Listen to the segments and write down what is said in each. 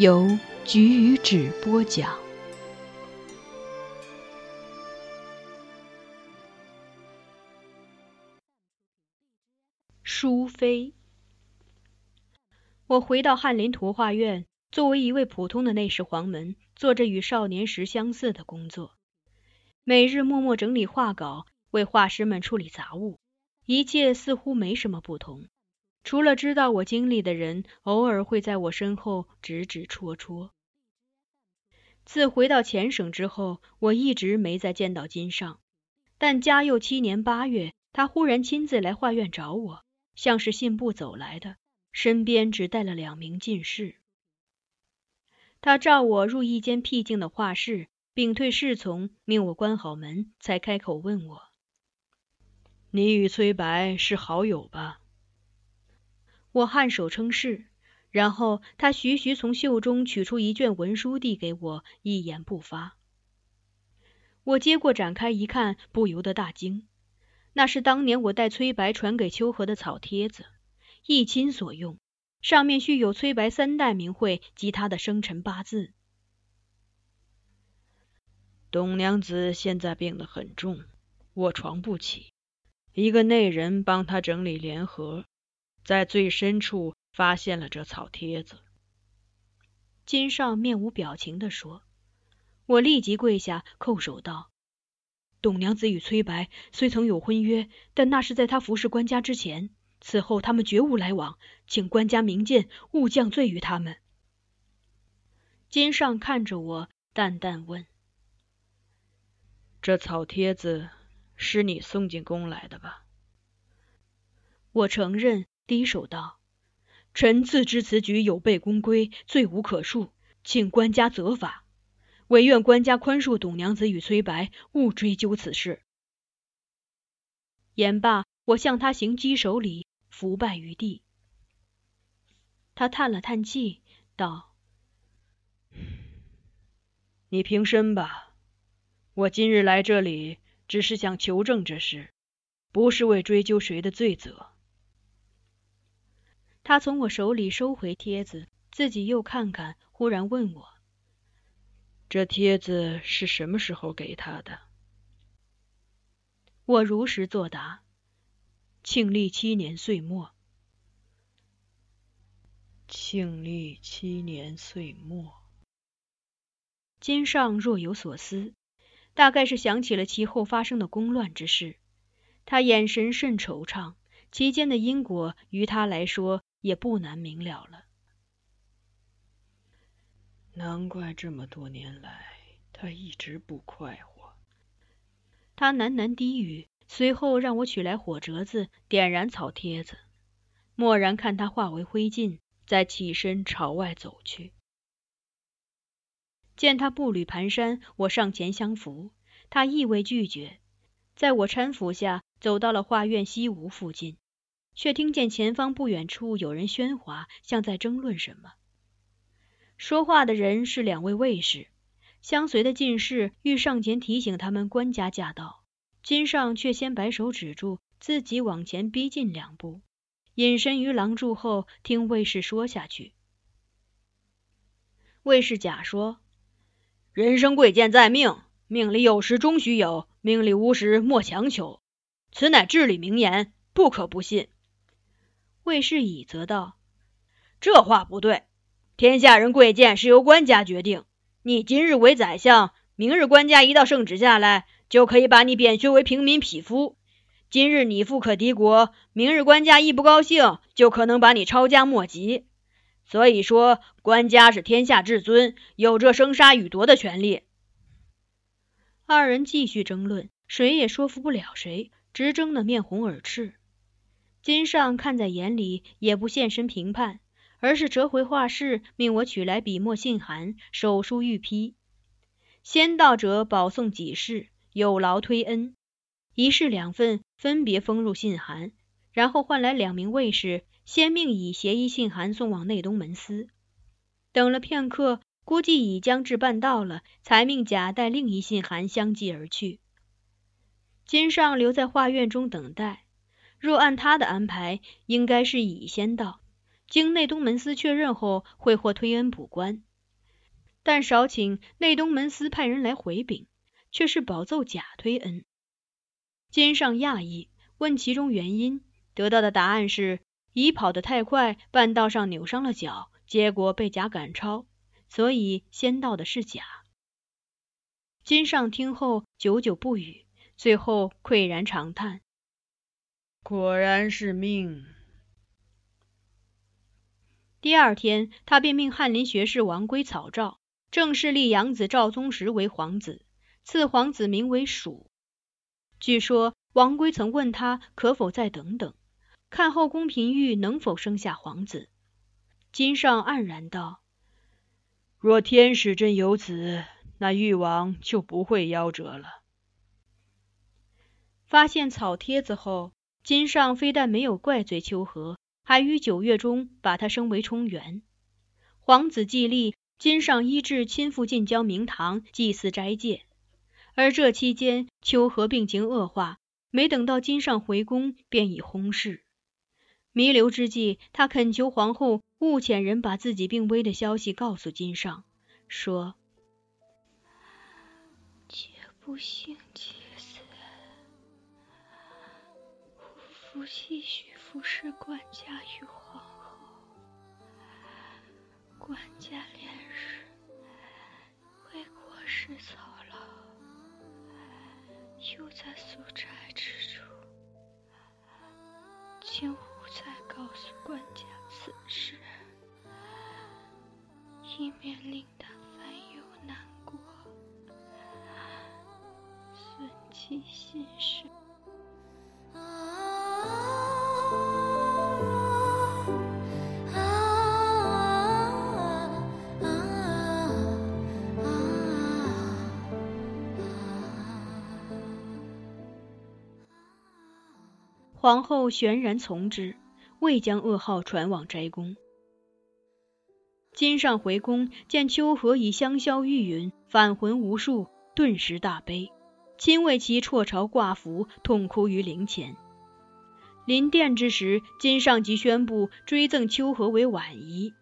由菊与纸播讲。淑妃。我回到翰林图画院，作为一位普通的内侍黄门，做着与少年时相似的工作，每日默默整理画稿，为画师们处理杂物，一切似乎没什么不同，除了知道我经历的人，偶尔会在我身后指指戳戳。自回到前省之后，我一直没再见到金尚，但嘉佑七年八月，他忽然亲自来画院找我。像是信步走来的，身边只带了两名进士。他召我入一间僻静的画室，屏退侍从，命我关好门，才开口问我：“你与崔白是好友吧？”我颔首称是，然后他徐徐从袖中取出一卷文书递给我，一言不发。我接过展开一看，不由得大惊。那是当年我带崔白传给秋荷的草帖子，一亲所用，上面续有崔白三代名讳及他的生辰八字。董娘子现在病得很重，卧床不起。一个内人帮她整理联合，在最深处发现了这草帖子。金尚面无表情地说：“我立即跪下叩首道。”董娘子与崔白虽曾有婚约，但那是在他服侍官家之前，此后他们绝无来往，请官家明鉴，勿降罪于他们。金上看着我，淡淡问：“这草帖子是你送进宫来的吧？”我承认，低首道：“臣自知此举有悖宫规，罪无可恕，请官家责罚。”唯愿官家宽恕董娘子与崔白，勿追究此事。言罢，我向他行稽首礼，伏拜于地。他叹了叹气，道：“你平身吧。我今日来这里，只是想求证这事，不是为追究谁的罪责。”他从我手里收回帖子，自己又看看，忽然问我。这帖子是什么时候给他的？我如实作答。庆历七年岁末。庆历七年岁末。金上若有所思，大概是想起了其后发生的宫乱之事。他眼神甚惆怅，其间的因果于他来说也不难明了了。难怪这么多年来他一直不快活。他喃喃低语，随后让我取来火折子，点燃草帖子。蓦然看他化为灰烬，再起身朝外走去。见他步履蹒跚，我上前相扶，他亦未拒绝。在我搀扶下，走到了画院西屋附近，却听见前方不远处有人喧哗，像在争论什么。说话的人是两位卫士，相随的进士欲上前提醒他们官家驾到，金上却先摆手止住，自己往前逼近两步，隐身于廊柱后，听卫士说下去。卫士甲说：“人生贵贱在命，命里有时终须有，命里无时莫强求，此乃至理名言，不可不信。”卫士乙则道：“这话不对。”天下人贵贱是由官家决定。你今日为宰相，明日官家一道圣旨下来，就可以把你贬削为平民匹夫。今日你富可敌国，明日官家一不高兴，就可能把你抄家没籍。所以说，官家是天下至尊，有着生杀予夺的权利。二人继续争论，谁也说服不了谁，直争得面红耳赤。金上看在眼里，也不现身评判。而是折回画室，命我取来笔墨信函，手书御批。先到者保送几事，有劳推恩。一式两份，分别封入信函，然后换来两名卫士，先命以协议信函送往内东门司。等了片刻，估计已将至半道了，才命甲带另一信函相继而去。金上留在画院中等待。若按他的安排，应该是乙先到。经内东门司确认后，会获推恩补官，但少请内东门司派人来回禀，却是保奏假推恩。金上讶异，问其中原因，得到的答案是乙跑得太快，半道上扭伤了脚，结果被甲赶超，所以先到的是甲。金上听后久久不语，最后喟然长叹：“果然是命。”第二天，他便命翰林学士王圭草诏，正式立养子赵宗实为皇子，赐皇子名为蜀。据说王圭曾问他可否再等等，看后宫嫔玉能否生下皇子。金上黯然道：“若天使真有子，那誉王就不会夭折了。”发现草帖子后，金上非但没有怪罪秋和。还于九月中把他升为冲元。皇子继立，金上医治亲赴晋郊明堂祭祀斋戒。而这期间，秋和病情恶化，没等到金上回宫，便已薨逝。弥留之际，他恳求皇后勿遣人把自己病危的消息告诉金上，说：“且不幸吾妻许。”服侍管家与皇后，管家连日为国事操劳，又在宿斋之处，请勿再告诉管家此事，以免令他烦忧难过，损其心神。皇后悬然从之，未将噩耗传往斋宫。金上回宫，见秋荷已香消玉殒，返魂无术，顿时大悲，亲为其辍朝挂符，痛哭于灵前。临殿之时，金上即宣布追赠秋荷为婉仪。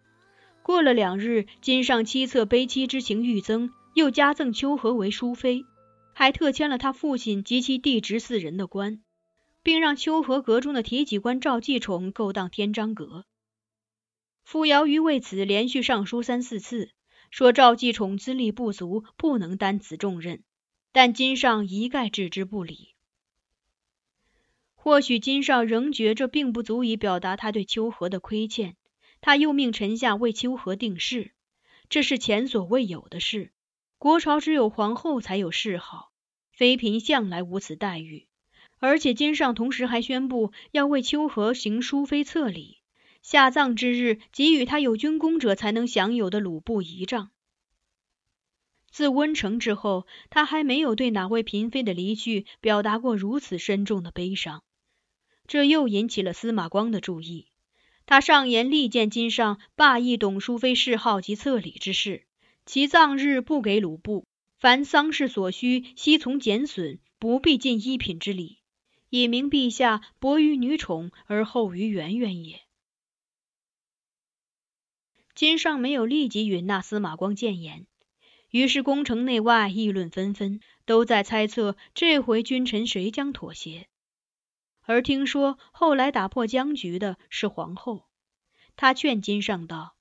过了两日，金上七策悲戚之情愈增，又加赠秋荷为淑妃，还特迁了他父亲及其弟侄四人的官。并让秋荷阁中的提举官赵继宠勾当天章阁。傅瑶瑜为此连续上书三四次，说赵继宠资历不足，不能担此重任。但金上一概置之不理。或许金上仍觉这并不足以表达他对秋荷的亏欠，他又命臣下为秋荷定事。这是前所未有的事。国朝只有皇后才有谥号，妃嫔向来无此待遇。而且金上同时还宣布要为秋荷行淑妃册礼，下葬之日给予他有军功者才能享有的鲁布仪仗。自温成之后，他还没有对哪位嫔妃的离去表达过如此深重的悲伤。这又引起了司马光的注意。他上言力荐金上罢议董淑妃谥号及册礼之事，其葬日不给鲁布，凡丧事所需，悉从减损，不必尽一品之礼，以明陛下薄于女宠而厚于媛媛也。金上没有立即允纳司马光谏言。于是，宫城内外议论纷纷，都在猜测这回君臣谁将妥协。而听说后来打破僵局的是皇后，她劝金上道：“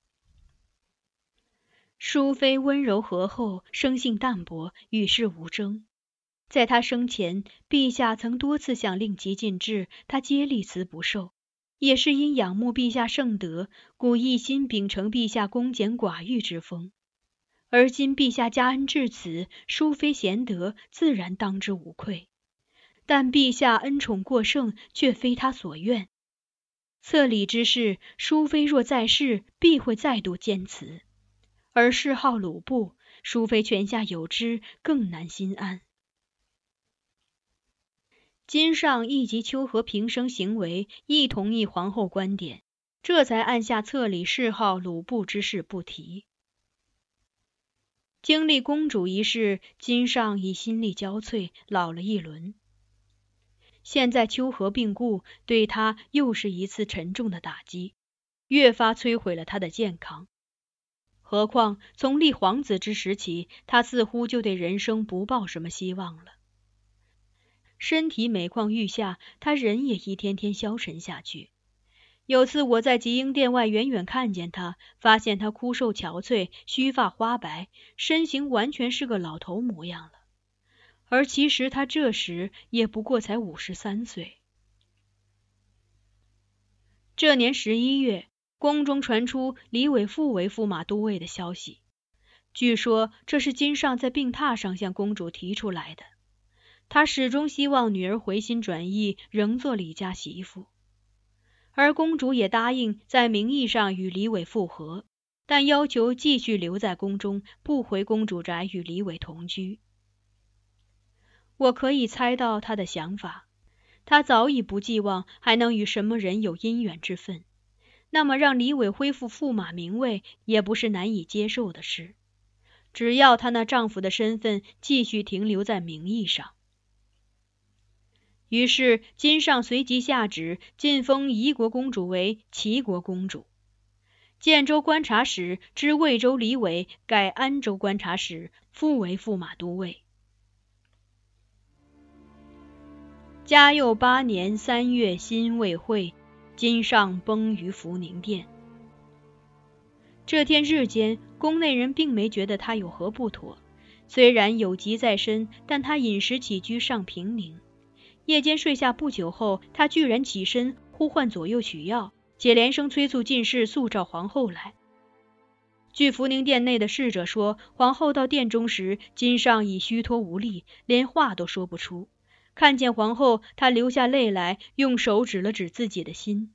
淑妃温柔和厚，生性淡泊，与世无争。在他生前，陛下曾多次想令其进制，他皆力辞不受，也是因仰慕陛下圣德，故一心秉承陛下恭俭寡欲之风。”而今陛下加恩至此，淑妃贤德，自然当之无愧。但陛下恩宠过盛，却非他所愿。册礼之事，淑妃若在世，必会再度坚持；而谥号鲁布，淑妃泉下有知，更难心安。金上亦及秋和平生行为，亦同意皇后观点，这才按下册礼谥号鲁布之事不提。经历公主一事，金上已心力交瘁，老了一轮。现在秋荷病故，对他又是一次沉重的打击，越发摧毁了他的健康。何况从立皇子之时起，他似乎就对人生不抱什么希望了。身体每况愈下，他人也一天天消沉下去。有次我在吉英殿外远远看见他，发现他枯瘦憔悴，须发花白，身形完全是个老头模样了。而其实他这时也不过才五十三岁。这年十一月，宫中传出李伟复为驸马都尉的消息，据说这是金上在病榻上向公主提出来的。他始终希望女儿回心转意，仍做李家媳妇。而公主也答应在名义上与李伟复合，但要求继续留在宫中，不回公主宅与李伟同居。我可以猜到他的想法，他早已不寄望还能与什么人有姻缘之分，那么让李伟恢复驸马名位也不是难以接受的事，只要她那丈夫的身份继续停留在名义上。于是，金上随即下旨晋封宜国公主为齐国公主，建州观察使知魏州李伟改安州观察使，复为驸马都尉。嘉佑八年三月辛未会，金上崩于福宁殿。这天日间，宫内人并没觉得他有何不妥，虽然有疾在身，但他饮食起居尚平宁。夜间睡下不久后，他居然起身呼唤左右取药，且连声催促进士速召皇后来。据福宁殿内的侍者说，皇后到殿中时，金上已虚脱无力，连话都说不出。看见皇后，他流下泪来，用手指了指自己的心。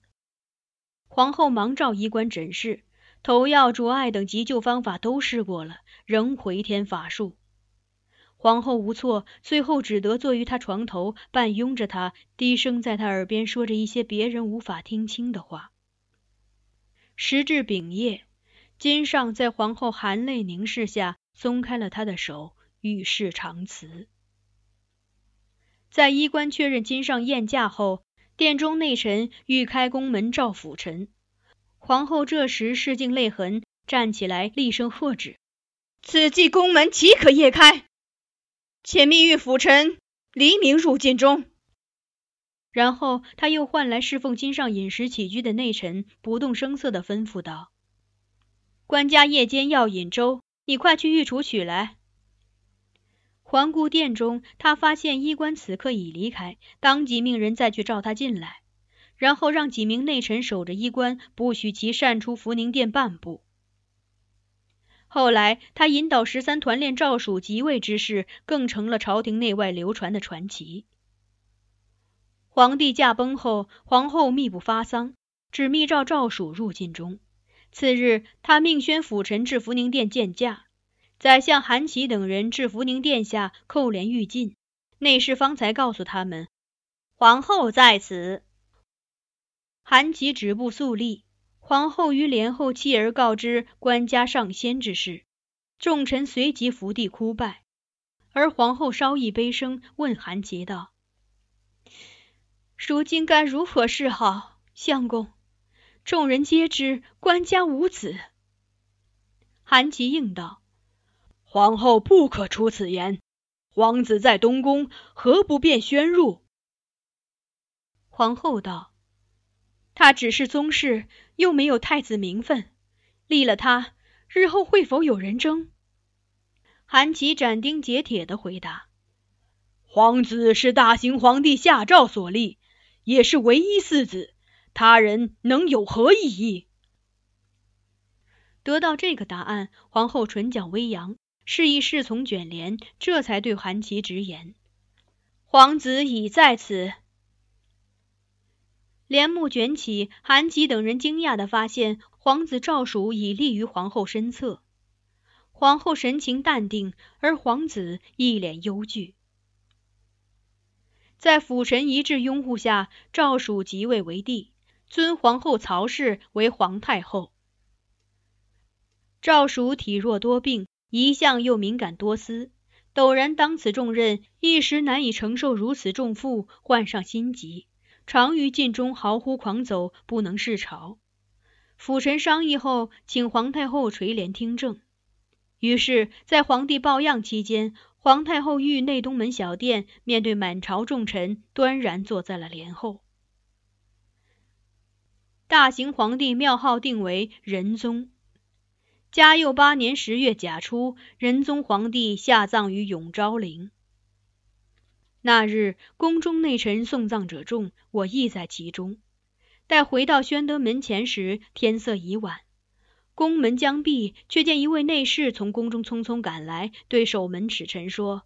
皇后忙召医官诊视，投药、灼艾等急救方法都试过了，仍回天乏术。皇后无措，最后只得坐于他床头，半拥着他，低声在他耳边说着一些别人无法听清的话。时至丙夜，金上在皇后含泪凝视下松开了他的手，与世长辞。在衣冠确认金上宴驾后，殿中内臣欲开宫门召辅臣。皇后这时拭尽泪痕，站起来厉声喝止：“此际宫门岂可夜开？”且密谕辅臣，黎明入禁中。然后他又唤来侍奉金上饮食起居的内臣，不动声色地吩咐道：“官家夜间要饮粥，你快去御厨取来。”环顾殿中，他发现衣冠此刻已离开，当即命人再去召他进来，然后让几名内臣守着衣冠，不许其擅出福宁殿半步。后来，他引导十三团练赵蜀即位之事，更成了朝廷内外流传的传奇。皇帝驾崩后，皇后密不发丧，只密召赵曙入晋中。次日，他命宣辅臣至福宁殿见驾，宰相韩琦等人至福宁殿下叩帘欲进，内侍方才告诉他们，皇后在此。韩琦止步肃立。皇后于帘后弃而告知官家上仙之事，众臣随即伏地哭拜。而皇后稍一悲声，问韩琦道：“如今该如何是好？”相公，众人皆知官家无子。韩琦应道：“皇后不可出此言。皇子在东宫，何不便宣入？”皇后道。他只是宗室，又没有太子名分，立了他，日后会否有人争？韩琦斩钉截铁的回答：“皇子是大行皇帝下诏所立，也是唯一嗣子，他人能有何异议？”得到这个答案，皇后唇角微扬，示意侍从卷帘，这才对韩琦直言：“皇子已在此。”帘幕卷起，韩琦等人惊讶地发现，皇子赵曙已立于皇后身侧。皇后神情淡定，而皇子一脸忧惧。在辅臣一致拥护下，赵曙即位为帝，尊皇后曹氏为皇太后。赵曙体弱多病，一向又敏感多思，陡然当此重任，一时难以承受如此重负，患上心疾。常于禁中嚎呼狂走，不能视朝。辅臣商议后，请皇太后垂帘听政。于是，在皇帝抱恙期间，皇太后御内东门小殿，面对满朝重臣，端然坐在了帘后。大行皇帝庙号定为仁宗。嘉佑八年十月甲初，仁宗皇帝下葬于永昭陵。那日，宫中内臣送葬者众，我亦在其中。待回到宣德门前时，天色已晚，宫门将闭，却见一位内侍从宫中匆匆赶来，对守门使臣说：“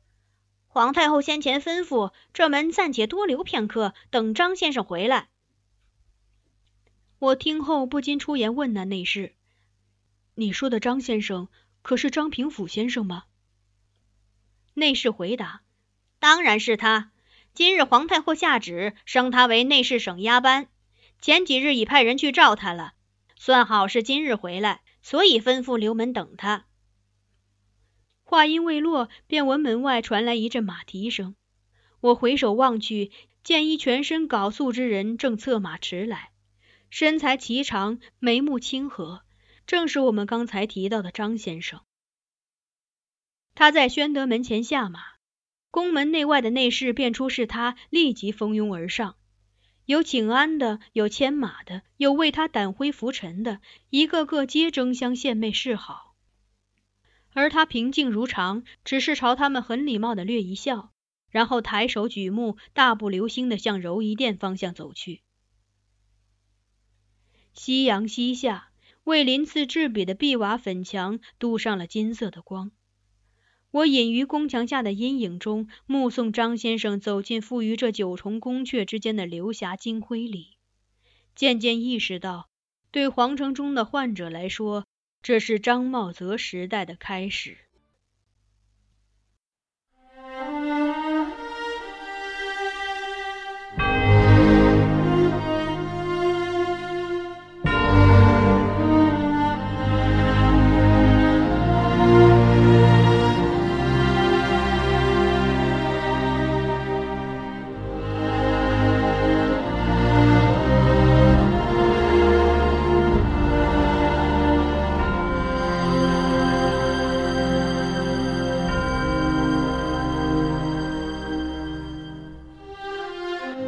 皇太后先前吩咐，这门暂且多留片刻，等张先生回来。”我听后不禁出言问那内侍：“你说的张先生，可是张平甫先生吗？”内侍回答。当然是他。今日皇太后下旨升他为内侍省押班，前几日已派人去召他了，算好是今日回来，所以吩咐留门等他。话音未落，便闻门外传来一阵马蹄声。我回首望去，见一全身缟素之人正策马驰来，身材颀长，眉目清和，正是我们刚才提到的张先生。他在宣德门前下马。宫门内外的内侍便出是他，立即蜂拥而上，有请安的，有牵马的，有为他掸灰拂尘的，一个个皆争相献媚示好。而他平静如常，只是朝他们很礼貌的略一笑，然后抬手举目，大步流星的向柔仪殿方向走去。夕阳西下，为鳞次栉比的碧瓦粉墙镀上了金色的光。我隐于宫墙下的阴影中，目送张先生走进附于这九重宫阙之间的流霞金辉里，渐渐意识到，对皇城中的患者来说，这是张茂泽时代的开始。